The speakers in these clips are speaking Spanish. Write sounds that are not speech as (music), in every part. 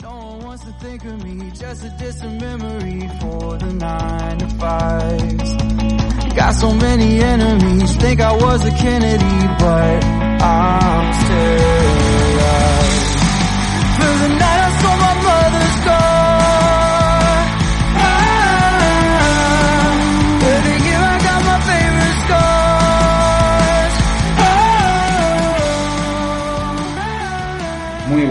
No one wants to think of me, just a distant memory for the nine to fives. Got so many enemies, think I was a Kennedy, but I'm still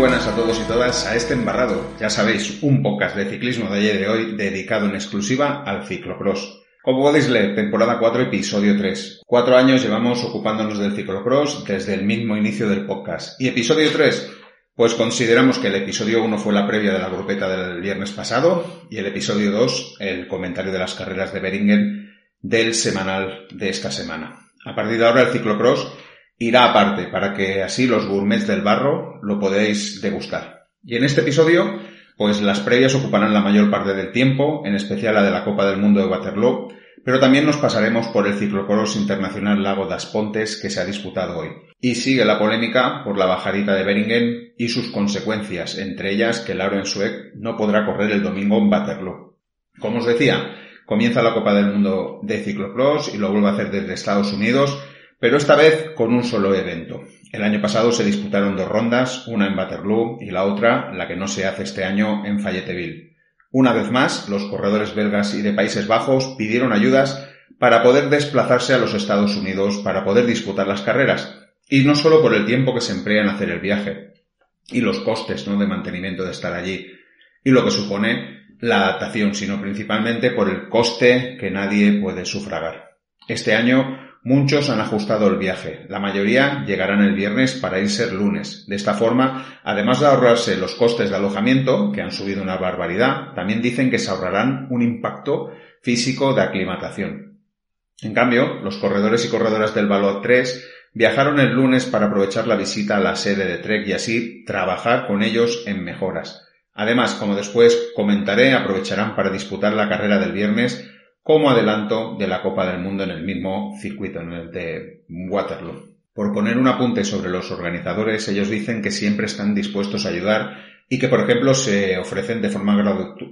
buenas a todos y todas a este embarrado, ya sabéis, un podcast de ciclismo de ayer de hoy dedicado en exclusiva al ciclocross. Como podéis leer, temporada 4, episodio 3. Cuatro años llevamos ocupándonos del ciclocross desde el mismo inicio del podcast. ¿Y episodio 3? Pues consideramos que el episodio 1 fue la previa de la grupeta del viernes pasado y el episodio 2 el comentario de las carreras de Beringen del semanal de esta semana. A partir de ahora el ciclocross irá aparte para que así los gourmets del barro lo podéis degustar. Y en este episodio, pues las previas ocuparán la mayor parte del tiempo, en especial la de la Copa del Mundo de Waterloo, pero también nos pasaremos por el ciclocross internacional Lago das Pontes que se ha disputado hoy. Y sigue la polémica por la bajadita de Beringen y sus consecuencias, entre ellas que Lauren Sueck no podrá correr el domingo en Waterloo. Como os decía, comienza la Copa del Mundo de ciclocross y lo vuelve a hacer desde Estados Unidos, pero esta vez con un solo evento. El año pasado se disputaron dos rondas, una en Waterloo y la otra, la que no se hace este año, en Fayetteville. Una vez más, los corredores belgas y de Países Bajos pidieron ayudas para poder desplazarse a los Estados Unidos para poder disputar las carreras, y no solo por el tiempo que se emplea en hacer el viaje y los costes ¿no? de mantenimiento de estar allí y lo que supone la adaptación, sino principalmente por el coste que nadie puede sufragar. Este año Muchos han ajustado el viaje. La mayoría llegarán el viernes para irse el lunes. De esta forma, además de ahorrarse los costes de alojamiento, que han subido una barbaridad, también dicen que se ahorrarán un impacto físico de aclimatación. En cambio, los corredores y corredoras del Valor 3 viajaron el lunes para aprovechar la visita a la sede de Trek y así trabajar con ellos en mejoras. Además, como después comentaré, aprovecharán para disputar la carrera del viernes como adelanto de la Copa del Mundo en el mismo circuito, en el de Waterloo. Por poner un apunte sobre los organizadores, ellos dicen que siempre están dispuestos a ayudar y que, por ejemplo, se ofrecen de forma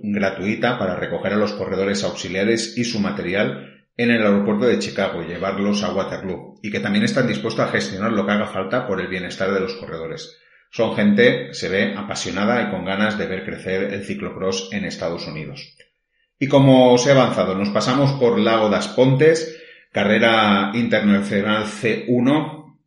gratuita para recoger a los corredores auxiliares y su material en el aeropuerto de Chicago y llevarlos a Waterloo, y que también están dispuestos a gestionar lo que haga falta por el bienestar de los corredores. Son gente, se ve, apasionada y con ganas de ver crecer el ciclocross en Estados Unidos. Y como os he avanzado, nos pasamos por Lago das Pontes, carrera internacional C1,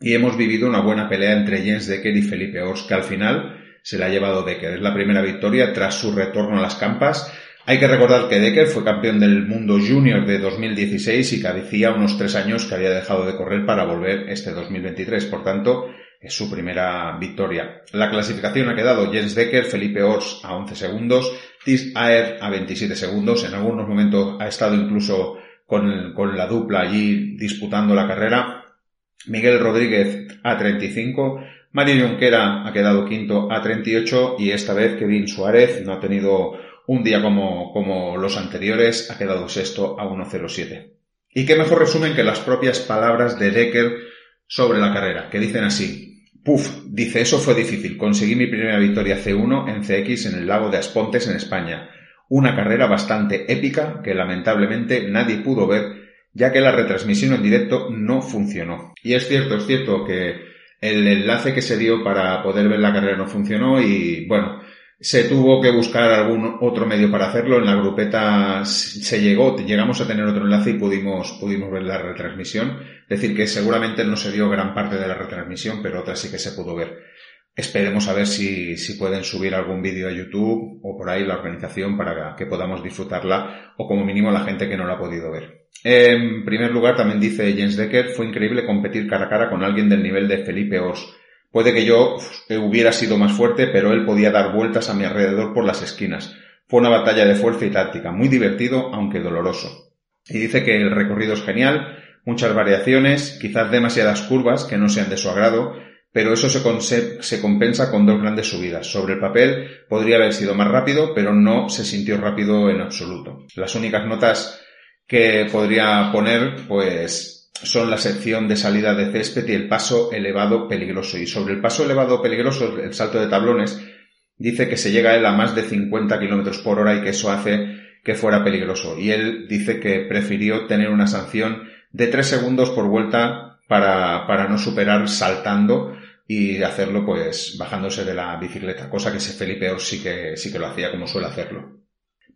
y hemos vivido una buena pelea entre Jens Decker y Felipe Ors, que al final se la ha llevado Decker. Es la primera victoria tras su retorno a las campas. Hay que recordar que Decker fue campeón del mundo junior de 2016 y que decía unos tres años que había dejado de correr para volver este 2023. Por tanto, es su primera victoria. La clasificación ha quedado Jens Decker, Felipe Ors a 11 segundos, Tis Aer a 27 segundos. En algunos momentos ha estado incluso con, con la dupla allí disputando la carrera. Miguel Rodríguez a 35. Mario Junquera ha quedado quinto a 38 y esta vez Kevin Suárez no ha tenido un día como, como los anteriores, ha quedado sexto a 1.07. Y qué mejor resumen que las propias palabras de Decker sobre la carrera, que dicen así. Puf, dice, eso fue difícil. Conseguí mi primera victoria C1 en CX en el lago de Aspontes en España. Una carrera bastante épica que lamentablemente nadie pudo ver ya que la retransmisión en directo no funcionó. Y es cierto, es cierto que el enlace que se dio para poder ver la carrera no funcionó y bueno, se tuvo que buscar algún otro medio para hacerlo. En la grupeta se llegó, llegamos a tener otro enlace y pudimos, pudimos ver la retransmisión. Es decir, que seguramente no se vio gran parte de la retransmisión, pero otra sí que se pudo ver. Esperemos a ver si, si pueden subir algún vídeo a YouTube o por ahí la organización para que podamos disfrutarla o como mínimo la gente que no la ha podido ver. En primer lugar, también dice Jens Decker, fue increíble competir cara a cara con alguien del nivel de Felipe Ors Puede que yo hubiera sido más fuerte, pero él podía dar vueltas a mi alrededor por las esquinas. Fue una batalla de fuerza y táctica, muy divertido, aunque doloroso. Y dice que el recorrido es genial, muchas variaciones, quizás demasiadas curvas que no sean de su agrado, pero eso se, se, compensa con dos grandes subidas. Sobre el papel podría haber sido más rápido, pero no se sintió rápido en absoluto. Las únicas notas que podría poner, pues son la sección de salida de césped y el paso elevado peligroso. Y sobre el paso elevado peligroso, el salto de tablones, dice que se llega a él a más de 50 kilómetros por hora y que eso hace que fuera peligroso. Y él dice que prefirió tener una sanción de 3 segundos por vuelta para, para no superar saltando y hacerlo pues bajándose de la bicicleta, cosa que ese Felipe sí que, sí que lo hacía como suele hacerlo.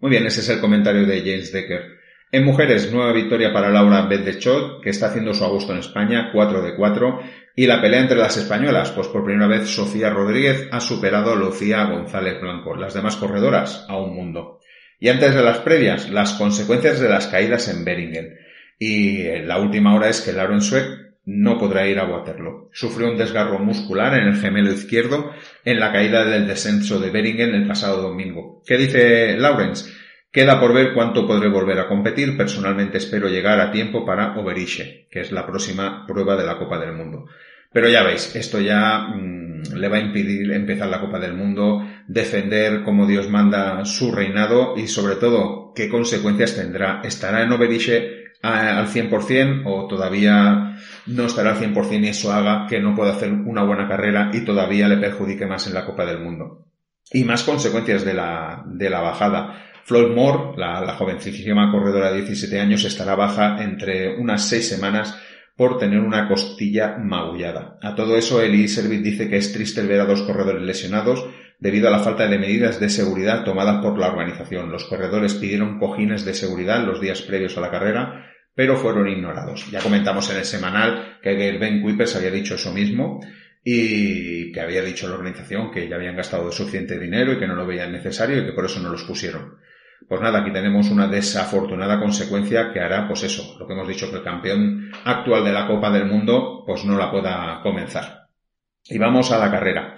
Muy bien, ese es el comentario de James Decker. En mujeres, nueva victoria para Laura Bedechot, que está haciendo su agosto en España, 4 de 4, y la pelea entre las españolas, pues por primera vez Sofía Rodríguez ha superado a Lucía González Blanco, las demás corredoras a un mundo. Y antes de las previas, las consecuencias de las caídas en Beringen. Y la última hora es que Lauren Sweck no podrá ir a Waterloo. Sufrió un desgarro muscular en el gemelo izquierdo en la caída del descenso de Beringen el pasado domingo. ¿Qué dice Lawrence? Queda por ver cuánto podré volver a competir. Personalmente espero llegar a tiempo para Overiche, que es la próxima prueba de la Copa del Mundo. Pero ya veis, esto ya mm, le va a impedir empezar la Copa del Mundo, defender como Dios manda su reinado y sobre todo qué consecuencias tendrá. ¿Estará en Overiche al 100% o todavía no estará al 100% y eso haga que no pueda hacer una buena carrera y todavía le perjudique más en la Copa del Mundo. Y más consecuencias de la, de la bajada. Floyd Moore, la, la jovencísima corredora de 17 años, estará baja entre unas seis semanas por tener una costilla magullada. A todo eso, Eli Servit dice que es triste ver a dos corredores lesionados debido a la falta de medidas de seguridad tomadas por la organización. Los corredores pidieron cojines de seguridad los días previos a la carrera, pero fueron ignorados. Ya comentamos en el semanal que el Ben Kuipers había dicho eso mismo y que había dicho la organización que ya habían gastado suficiente dinero y que no lo veían necesario y que por eso no los pusieron. Pues nada, aquí tenemos una desafortunada consecuencia que hará, pues eso, lo que hemos dicho, que el campeón actual de la Copa del Mundo, pues no la pueda comenzar. Y vamos a la carrera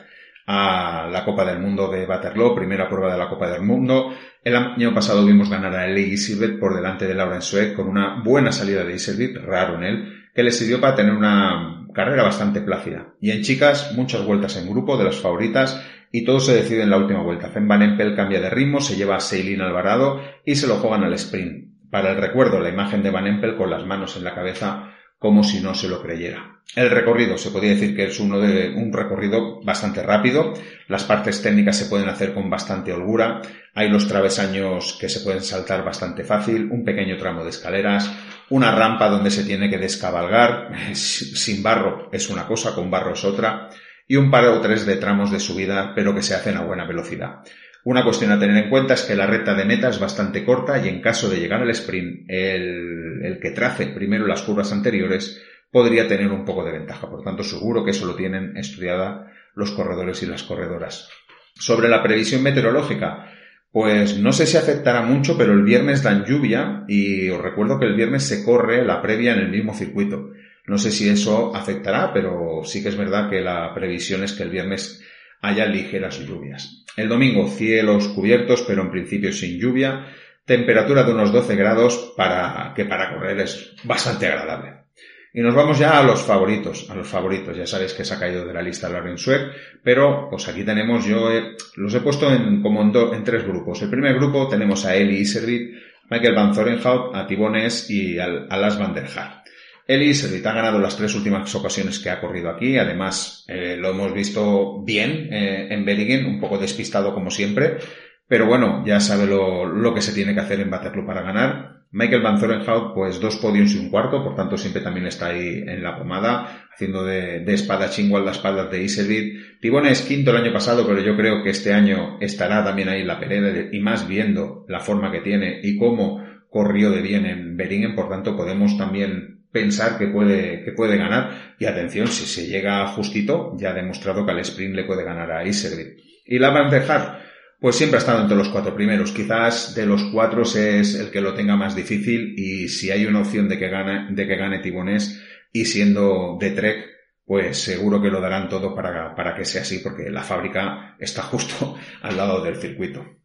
a la Copa del Mundo de Waterloo, primera prueba de la Copa del Mundo. El año pasado vimos ganar a Lee Silvet por delante de Lauren Sueck con una buena salida de Iservit, raro en él, que le sirvió para tener una carrera bastante plácida. Y en chicas, muchas vueltas en grupo de las favoritas y todo se decide en la última vuelta. Fen Van Empel cambia de ritmo, se lleva a Seilin Alvarado y se lo juegan al sprint. Para el recuerdo, la imagen de Van Empel con las manos en la cabeza como si no se lo creyera. El recorrido se podría decir que es uno de un recorrido bastante rápido. Las partes técnicas se pueden hacer con bastante holgura. Hay los travesaños que se pueden saltar bastante fácil, un pequeño tramo de escaleras, una rampa donde se tiene que descabalgar. (laughs) Sin barro es una cosa, con barro es otra. Y un par o tres de tramos de subida, pero que se hacen a buena velocidad. Una cuestión a tener en cuenta es que la recta de meta es bastante corta y en caso de llegar al sprint, el, el que trace primero las curvas anteriores podría tener un poco de ventaja. Por tanto, seguro que eso lo tienen estudiada los corredores y las corredoras. Sobre la previsión meteorológica, pues no sé si afectará mucho, pero el viernes dan lluvia y os recuerdo que el viernes se corre la previa en el mismo circuito. No sé si eso afectará, pero sí que es verdad que la previsión es que el viernes haya ligeras lluvias. El domingo cielos cubiertos, pero en principio sin lluvia. Temperatura de unos 12 grados para que para correr es bastante agradable. Y nos vamos ya a los favoritos, a los favoritos. Ya sabéis que se ha caído de la lista Lauren Sweck, pero pues aquí tenemos, yo los he puesto en, como en, tres grupos. El primer grupo tenemos a Eli Iservit, Michael Van Zorenhout, a Tibones y a Las Van der Haar. Iservit ha ganado las tres últimas ocasiones que ha corrido aquí. Además, eh, lo hemos visto bien eh, en Beringen, un poco despistado como siempre. Pero bueno, ya sabe lo, lo que se tiene que hacer en Waterloo para ganar. Michael Van Zorenhout, pues dos podios y un cuarto, por tanto siempre también está ahí en la pomada, haciendo de, de espada chingua las espaldas de Iservit. Tibona es quinto el año pasado, pero yo creo que este año estará también ahí en la pelea, y más viendo la forma que tiene y cómo corrió de bien en Beringen, por tanto podemos también pensar que puede, que puede ganar. Y atención, si se llega justito, ya ha demostrado que al sprint le puede ganar a Iservit. Y la van dejar pues siempre ha estado entre los cuatro primeros. Quizás de los cuatro es el que lo tenga más difícil y si hay una opción de que gane, de que gane Tibonés y siendo de Trek, pues seguro que lo darán todo para, para que sea así porque la fábrica está justo (laughs) al lado del circuito.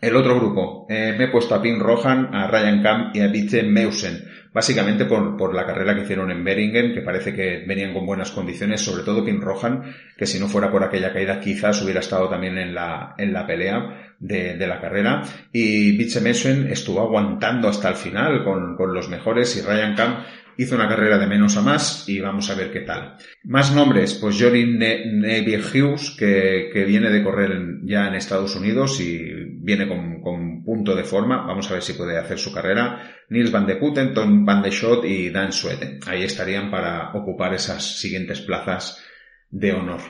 El otro grupo, eh, me he puesto a Pin Rohan, a Ryan Camp y a Vitze Meusen, básicamente por, por, la carrera que hicieron en Beringen, que parece que venían con buenas condiciones, sobre todo Pin Rohan, que si no fuera por aquella caída quizás hubiera estado también en la, en la pelea de, de la carrera. Y Vitze Meusen estuvo aguantando hasta el final con, con los mejores y Ryan Camp hizo una carrera de menos a más y vamos a ver qué tal. Más nombres, pues Jory Neville Hughes, que, que, viene de correr ya en Estados Unidos y viene con, con, punto de forma. Vamos a ver si puede hacer su carrera. Nils Van de Putten, Tom Van de Schott y Dan Sweden. Ahí estarían para ocupar esas siguientes plazas de honor.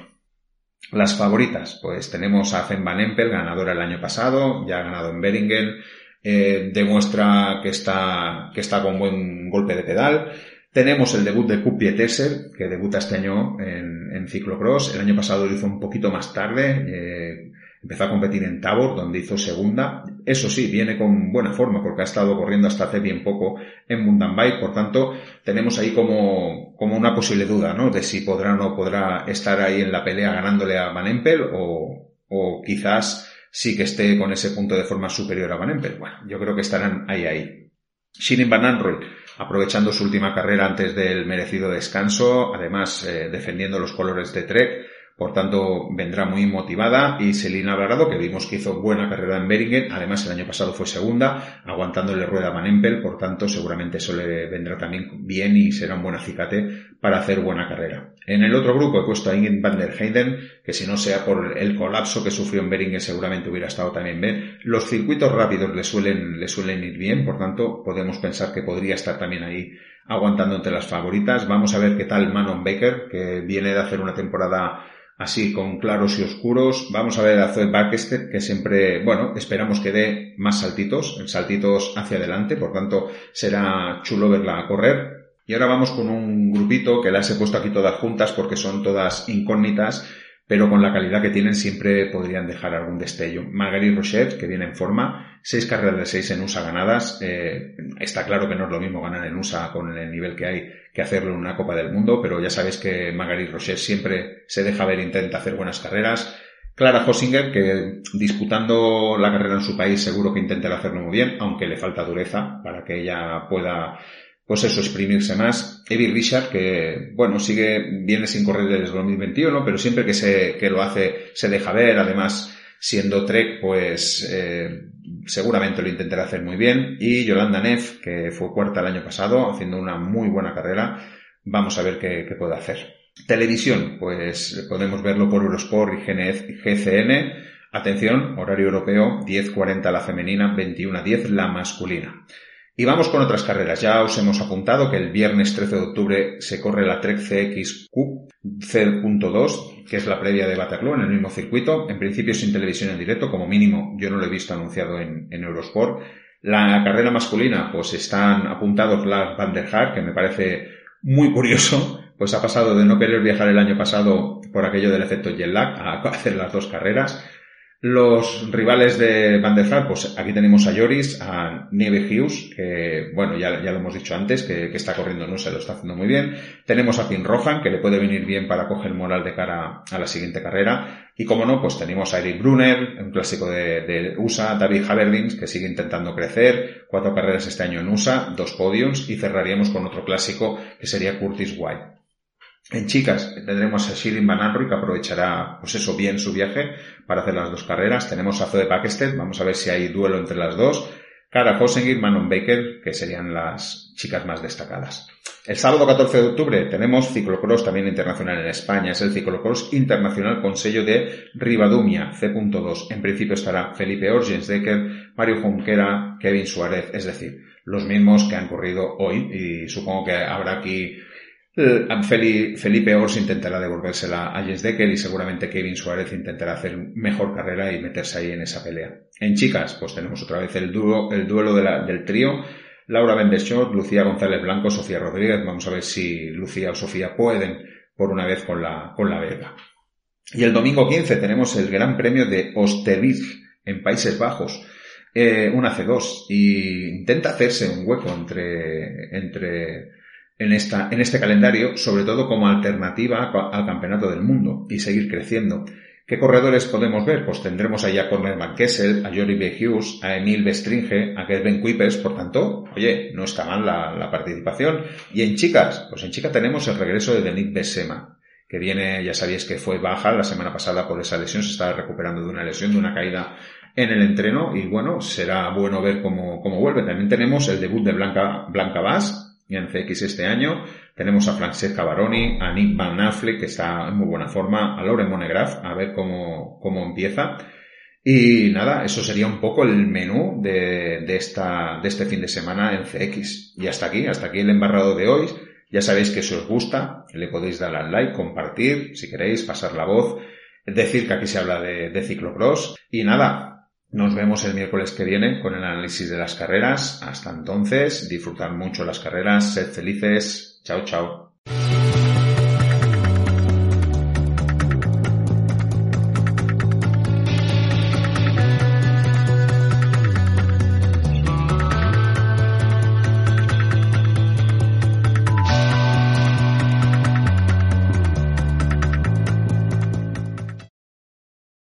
Las favoritas, pues tenemos a Zen Van Empel, ganadora el año pasado, ya ha ganado en Beringen, eh, demuestra que está, que está con buen golpe de pedal. Tenemos el debut de Kup Tesser, que debuta este año en, en ciclocross. El año pasado lo hizo un poquito más tarde. Eh, empezó a competir en Tabor, donde hizo segunda. Eso sí, viene con buena forma, porque ha estado corriendo hasta hace bien poco en mountain bike. Por tanto, tenemos ahí como, como una posible duda, ¿no? De si podrá o no podrá estar ahí en la pelea ganándole a Van Empel o, o quizás sí que esté con ese punto de forma superior a Van Empel. Bueno, yo creo que estarán ahí ahí. Shirin Van Anroy, aprovechando su última carrera antes del merecido descanso, además eh, defendiendo los colores de Trek, por tanto, vendrá muy motivada y Selina Alvarado, que vimos que hizo buena carrera en Beringen, además el año pasado fue segunda, aguantándole rueda a Van Empel, por tanto, seguramente eso le vendrá también bien y será un buen acicate para hacer buena carrera. En el otro grupo he puesto a Ingrid van der Heyden, que si no sea por el colapso que sufrió en Beringen seguramente hubiera estado también bien. Los circuitos rápidos le suelen, le suelen ir bien, por tanto, podemos pensar que podría estar también ahí aguantando entre las favoritas. Vamos a ver qué tal Manon Baker, que viene de hacer una temporada así con claros y oscuros. Vamos a ver a Zoe Barkestead, que siempre, bueno, esperamos que dé más saltitos, saltitos hacia adelante, por tanto será chulo verla correr. Y ahora vamos con un grupito que las he puesto aquí todas juntas porque son todas incógnitas pero con la calidad que tienen siempre podrían dejar algún destello. Marguerite Rochette, que viene en forma, seis carreras de seis en USA ganadas. Eh, está claro que no es lo mismo ganar en USA con el nivel que hay que hacerlo en una Copa del Mundo, pero ya sabéis que Marguerite Rochette siempre se deja ver, intenta hacer buenas carreras. Clara Hossinger, que disputando la carrera en su país seguro que intentará hacerlo muy bien, aunque le falta dureza para que ella pueda pues eso, exprimirse más. Evie Richard, que, bueno, sigue, viene sin correr desde 2021, pero siempre que se, que lo hace, se deja ver, además, siendo Trek, pues, eh, seguramente lo intentará hacer muy bien. Y Yolanda Neff, que fue cuarta el año pasado, haciendo una muy buena carrera. Vamos a ver qué, qué puede hacer. Televisión, pues podemos verlo por Eurosport y GCN. Atención, horario europeo, 10.40 la femenina, 21.10 la masculina. Y vamos con otras carreras. Ya os hemos apuntado que el viernes 13 de octubre se corre la Trek CXQ C.2, que es la previa de Waterloo en el mismo circuito. En principio sin televisión en directo, como mínimo yo no lo he visto anunciado en, Eurosport. La carrera masculina, pues están apuntados Lars Van der Haar, que me parece muy curioso, pues ha pasado de no querer viajar el año pasado por aquello del efecto jet lag a hacer las dos carreras. Los rivales de Van der Vaart, pues aquí tenemos a Joris, a Nieve Hughes, que bueno, ya, ya lo hemos dicho antes, que, que, está corriendo no se lo está haciendo muy bien. Tenemos a Tim Rohan, que le puede venir bien para coger moral de cara a la siguiente carrera. Y como no, pues tenemos a Eric Brunner, un clásico de, USA, David Haverdins, que sigue intentando crecer, cuatro carreras este año en USA, dos podiums, y cerraríamos con otro clásico que sería Curtis White. En chicas tendremos a Shirin Van que aprovechará, pues eso, bien su viaje para hacer las dos carreras. Tenemos a Zoe Pakested, vamos a ver si hay duelo entre las dos. Cara Hosengir, Manon Baker, que serían las chicas más destacadas. El sábado 14 de octubre tenemos ciclocross también internacional en España. Es el ciclocross internacional con sello de Rivadumia C.2. En principio estará Felipe Orgens Decker, Mario Junquera, Kevin Suárez, es decir, los mismos que han corrido hoy y supongo que habrá aquí Felipe Ors intentará devolvérsela a Jens Decker y seguramente Kevin Suárez intentará hacer mejor carrera y meterse ahí en esa pelea. En chicas, pues tenemos otra vez el, el duelo del trío. Laura Bendeschot, Lucía González Blanco, Sofía Rodríguez. Vamos a ver si Lucía o Sofía pueden por una vez con la, con la. Y el domingo 15 tenemos el Gran Premio de Osterwitz en Países Bajos. Eh, una C2 y intenta hacerse un hueco entre, entre en, esta, en este calendario, sobre todo como alternativa al Campeonato del Mundo y seguir creciendo. ¿Qué corredores podemos ver? Pues tendremos ahí a Corner Van Kessel, a Jory B. Hughes, a Emil Bestringe, a Kevin Kuipers, por tanto, oye, no está mal la, participación. Y en chicas, pues en chicas tenemos el regreso de Denise Besema, que viene, ya sabéis que fue baja la semana pasada por esa lesión, se estaba recuperando de una lesión, de una caída en el entreno, y bueno, será bueno ver cómo, cómo vuelve. También tenemos el debut de Blanca, Blanca Bass, en CX este año. Tenemos a Francesca Baroni, a Nick Van Affleck, que está en muy buena forma, a Lauren Monegraf, a ver cómo, cómo empieza. Y nada, eso sería un poco el menú de, de, esta, de este fin de semana en CX. Y hasta aquí, hasta aquí el embarrado de hoy. Ya sabéis que si os gusta, le podéis dar al like, compartir, si queréis, pasar la voz, decir que aquí se habla de, de ciclocross. Y nada, nos vemos el miércoles que viene con el análisis de las carreras. Hasta entonces, disfrutad mucho las carreras, sed felices. Chao, chao.